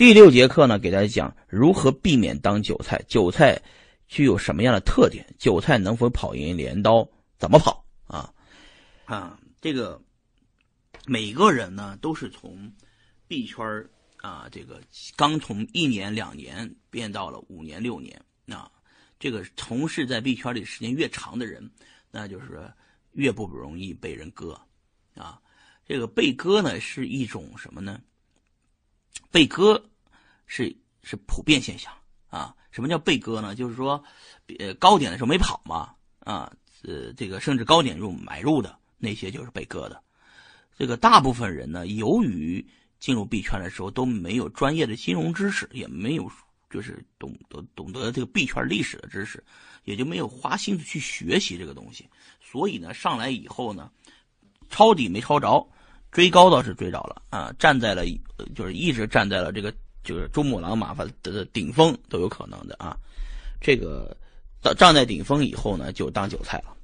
第六节课呢，给大家讲如何避免当韭菜，韭菜具有什么样的特点，韭菜能否跑赢镰刀，怎么跑啊？啊，这个每个人呢都是从币圈啊，这个刚从一年两年变到了五年六年啊，这个从事在币圈里时间越长的人，那就是越不容易被人割啊。这个被割呢是一种什么呢？被割是是普遍现象啊。什么叫被割呢？就是说，呃，高点的时候没跑嘛啊，呃，这个甚至高点入买入的那些就是被割的。这个大部分人呢，由于进入币圈的时候都没有专业的金融知识，也没有就是懂得懂得这个币圈历史的知识，也就没有花心思去学习这个东西，所以呢，上来以后呢，抄底没抄着。追高倒是追着了啊，站在了就是一直站在了这个就是珠穆朗玛峰的顶峰都有可能的啊。这个到站在顶峰以后呢，就当韭菜了。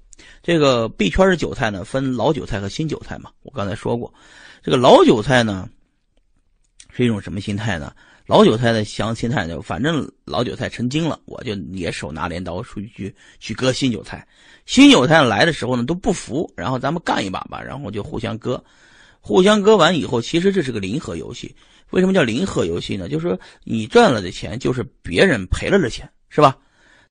这个币圈的韭菜呢，分老韭菜和新韭菜嘛。我刚才说过，这个老韭菜呢是一种什么心态呢？老韭菜的想心态就反正老韭菜成精了，我就也手拿镰刀出去去割新韭菜。新韭菜来的时候呢都不服，然后咱们干一把吧，然后就互相割。互相割完以后，其实这是个零和游戏。为什么叫零和游戏呢？就是说你赚了的钱，就是别人赔了的钱，是吧？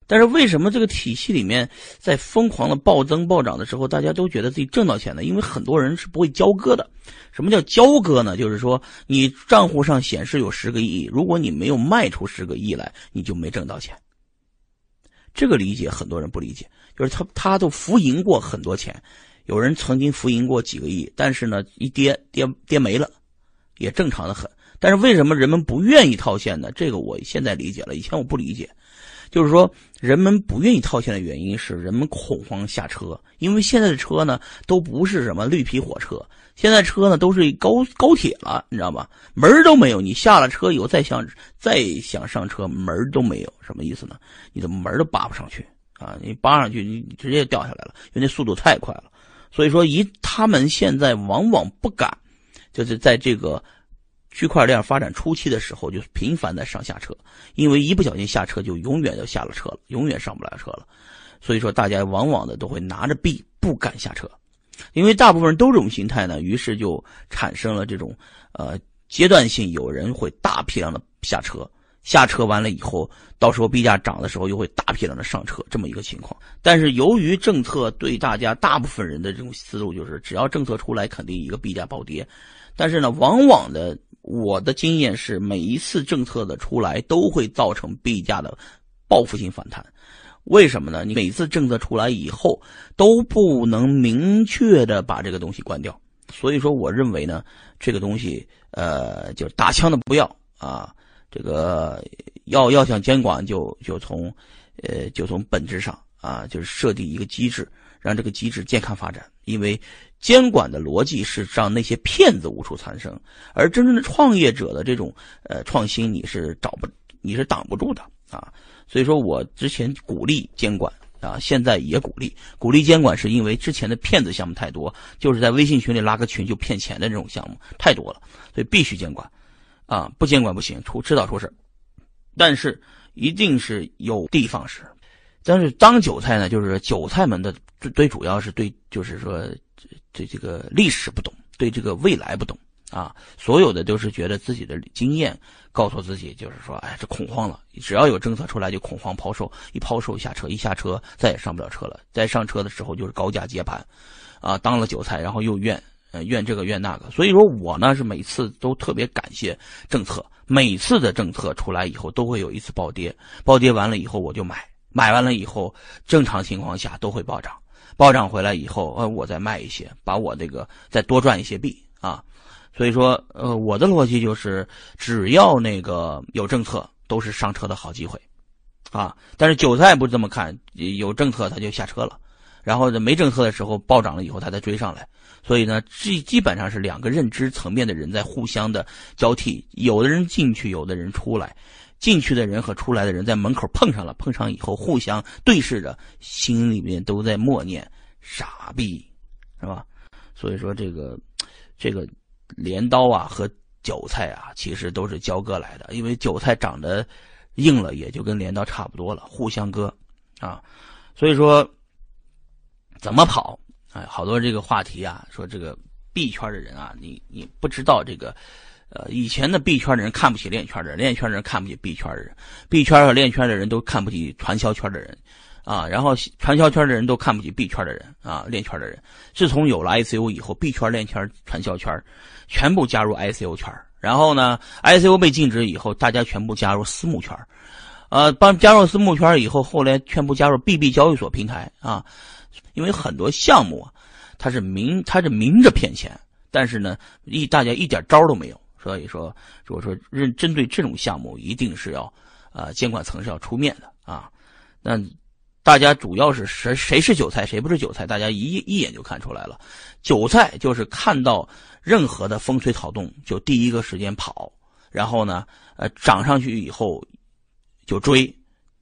但是为什么这个体系里面在疯狂的暴增暴涨的时候，大家都觉得自己挣到钱呢？因为很多人是不会交割的。什么叫交割呢？就是说你账户上显示有十个亿，如果你没有卖出十个亿来，你就没挣到钱。这个理解很多人不理解，就是他他都浮盈过很多钱。有人曾经浮盈过几个亿，但是呢，一跌跌跌没了，也正常的很。但是为什么人们不愿意套现呢？这个我现在理解了，以前我不理解。就是说，人们不愿意套现的原因是人们恐慌下车，因为现在的车呢都不是什么绿皮火车，现在车呢都是高高铁了，你知道吗？门都没有，你下了车以后再想再想上车，门都没有，什么意思呢？你的门都扒不上去啊！你扒上去，你直接掉下来了，因为那速度太快了。所以说，一他们现在往往不敢，就是在这个区块链发展初期的时候，就频繁的上下车，因为一不小心下车，就永远就下了车了，永远上不了车了。所以说，大家往往的都会拿着币不敢下车，因为大部分人都这种心态呢，于是就产生了这种呃阶段性，有人会大批量的下车。下车完了以后，到时候币价涨的时候又会大批量的上车，这么一个情况。但是由于政策对大家大部分人的这种思路就是，只要政策出来，肯定一个币价暴跌。但是呢，往往的我的经验是，每一次政策的出来都会造成币价的报复性反弹。为什么呢？你每次政策出来以后都不能明确的把这个东西关掉。所以说，我认为呢，这个东西呃，就是打枪的不要啊。这个要要想监管，就就从，呃，就从本质上啊，就是设定一个机制，让这个机制健康发展。因为监管的逻辑是让那些骗子无处藏身，而真正的创业者的这种呃创新，你是找不，你是挡不住的啊。所以说我之前鼓励监管啊，现在也鼓励鼓励监管，是因为之前的骗子项目太多，就是在微信群里拉个群就骗钱的这种项目太多了，所以必须监管。啊，不监管不行，出迟早出事但是一定是有的放矢。但是当韭菜呢，就是韭菜们的最主要是对，就是说对这个历史不懂，对这个未来不懂啊。所有的都是觉得自己的经验告诉自己，就是说，哎，这恐慌了，只要有政策出来就恐慌抛售，一抛售下车，一下车再也上不了车了。再上车的时候就是高价接盘，啊，当了韭菜，然后又怨。怨这个怨那个，所以说我呢是每次都特别感谢政策，每次的政策出来以后都会有一次暴跌，暴跌完了以后我就买，买完了以后正常情况下都会暴涨，暴涨回来以后呃我再卖一些，把我这个再多赚一些币啊，所以说呃我的逻辑就是只要那个有政策都是上车的好机会，啊，但是韭菜不这么看，有政策他就下车了。然后，没政策的时候暴涨了以后，他再追上来，所以呢，基基本上是两个认知层面的人在互相的交替，有的人进去，有的人出来，进去的人和出来的人在门口碰上了，碰上以后互相对视着，心里面都在默念“傻逼”，是吧？所以说这个，这个镰刀啊和韭菜啊，其实都是交割来的，因为韭菜长得硬了，也就跟镰刀差不多了，互相割啊。所以说，怎么跑？哎，好多这个话题啊，说这个币圈的人啊，你你不知道这个，呃，以前的币圈的人看不起链圈的人，链圈的人看不起币圈的人，币圈和链圈的人都看不起传销圈的人。啊，然后传销圈的人都看不起币圈的人啊，链圈的人。自从有了 ICO 以后，币圈、链圈、传销圈，全部加入 ICO 圈。然后呢，ICO 被禁止以后，大家全部加入私募圈。呃，帮加入私募圈以后，后来全部加入 BB 交易所平台啊。因为很多项目啊，它是明它是明着骗钱，但是呢，一大家一点招都没有。所以说，如果说认针对这种项目，一定是要，呃，监管层是要出面的啊。那。大家主要是谁谁是韭菜，谁不是韭菜？大家一一眼就看出来了。韭菜就是看到任何的风吹草动就第一个时间跑，然后呢，呃，涨上去以后就追，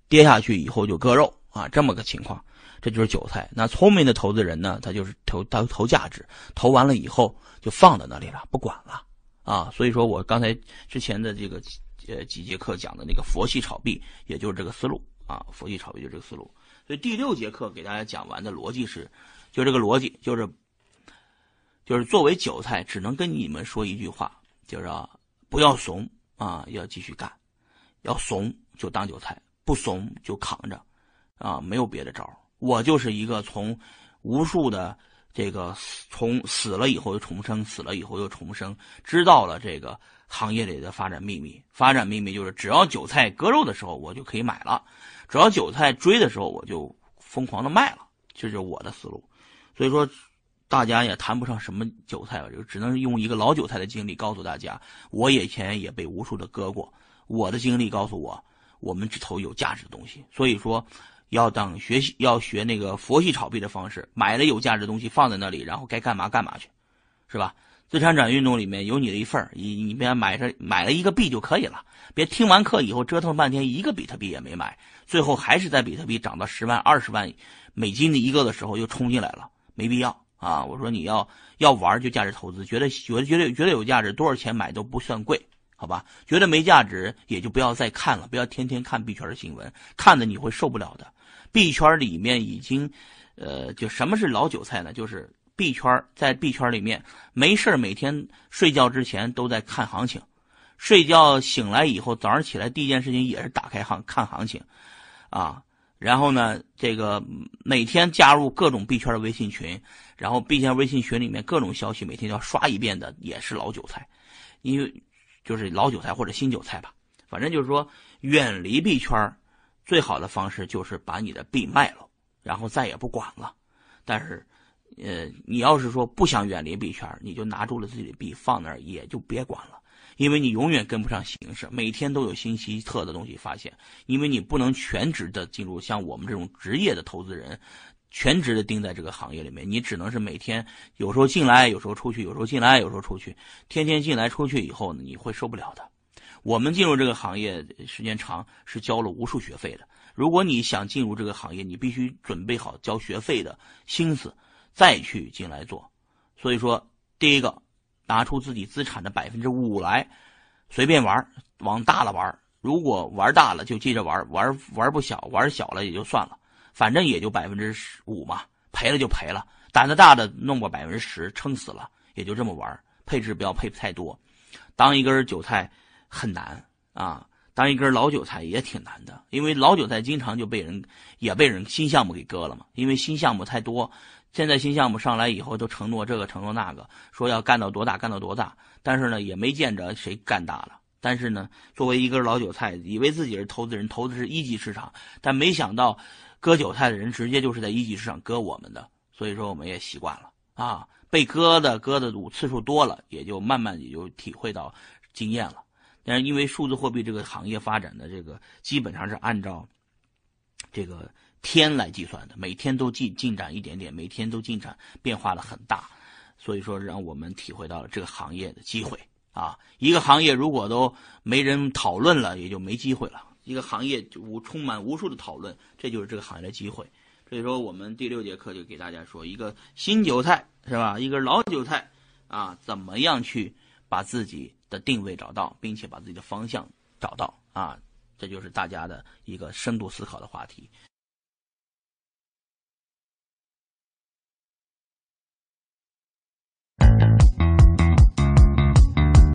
跌下去以后就割肉啊，这么个情况，这就是韭菜。那聪明的投资人呢，他就是投他投价值，投完了以后就放在那里了，不管了啊。所以说我刚才之前的这个呃几节课讲的那个佛系炒币，也就是这个思路啊，佛系炒币就这个思路。所以第六节课给大家讲完的逻辑是，就这个逻辑，就是，就是作为韭菜，只能跟你们说一句话，就是啊，不要怂啊，要继续干，要怂就当韭菜，不怂就扛着，啊，没有别的招我就是一个从无数的这个从死了以后又重生，死了以后又重生，知道了这个行业里的发展秘密。发展秘密就是，只要韭菜割肉的时候，我就可以买了。只要韭菜追的时候，我就疯狂的卖了，这就是我的思路。所以说，大家也谈不上什么韭菜，就只能用一个老韭菜的经历告诉大家，我以前也被无数的割过。我的经历告诉我，我们只投有价值的东西。所以说，要等学习要学那个佛系炒币的方式，买了有价值的东西放在那里，然后该干嘛干嘛去，是吧？资产转运动里面有你的一份你你别买上买了一个币就可以了，别听完课以后折腾半天一个比特币也没买。最后还是在比特币涨到十万、二十万美金的一个的时候又冲进来了，没必要啊！我说你要要玩就价值投资，觉得觉得觉得觉得有价值，多少钱买都不算贵，好吧？觉得没价值也就不要再看了，不要天天看币圈的新闻，看的你会受不了的。币圈里面已经，呃，就什么是老韭菜呢？就是币圈在币圈里面没事每天睡觉之前都在看行情。睡觉醒来以后，早上起来第一件事情也是打开行看行情，啊，然后呢，这个每天加入各种币圈的微信群，然后币圈微信群里面各种消息每天要刷一遍的，也是老韭菜，因为就是老韭菜或者新韭菜吧，反正就是说远离币圈，最好的方式就是把你的币卖了，然后再也不管了。但是，呃，你要是说不想远离币圈，你就拿住了自己的币放那儿，也就别管了。因为你永远跟不上形势，每天都有新奇特的东西发现。因为你不能全职的进入像我们这种职业的投资人，全职的盯在这个行业里面，你只能是每天有时候进来，有时候出去，有时候进来，有时候出去，天天进来出去以后呢，你会受不了的。我们进入这个行业时间长，是交了无数学费的。如果你想进入这个行业，你必须准备好交学费的心思，再去进来做。所以说，第一个。拿出自己资产的百分之五来，随便玩，往大了玩。如果玩大了，就接着玩，玩玩不小，玩小了也就算了，反正也就百分之十五嘛，赔了就赔了。胆子大的弄个百分之十，撑死了也就这么玩，配置不要配太多。当一根韭菜很难啊，当一根老韭菜也挺难的，因为老韭菜经常就被人也被人新项目给割了嘛，因为新项目太多。现在新项目上来以后，都承诺这个承诺那个，说要干到多大干到多大，但是呢，也没见着谁干大了。但是呢，作为一根老韭菜，以为自己是投资人，投的是一级市场，但没想到割韭菜的人直接就是在一级市场割我们的。所以说，我们也习惯了啊，被割的割的次数多了，也就慢慢也就体会到经验了。但是因为数字货币这个行业发展的这个基本上是按照这个。天来计算的，每天都进进展一点点，每天都进展变化的很大，所以说让我们体会到了这个行业的机会啊！一个行业如果都没人讨论了，也就没机会了。一个行业无充满无数的讨论，这就是这个行业的机会。所以说，我们第六节课就给大家说，一个新韭菜是吧？一个老韭菜啊，怎么样去？把自己的定位找到，并且把自己的方向找到啊，这就是大家的一个深度思考的话题。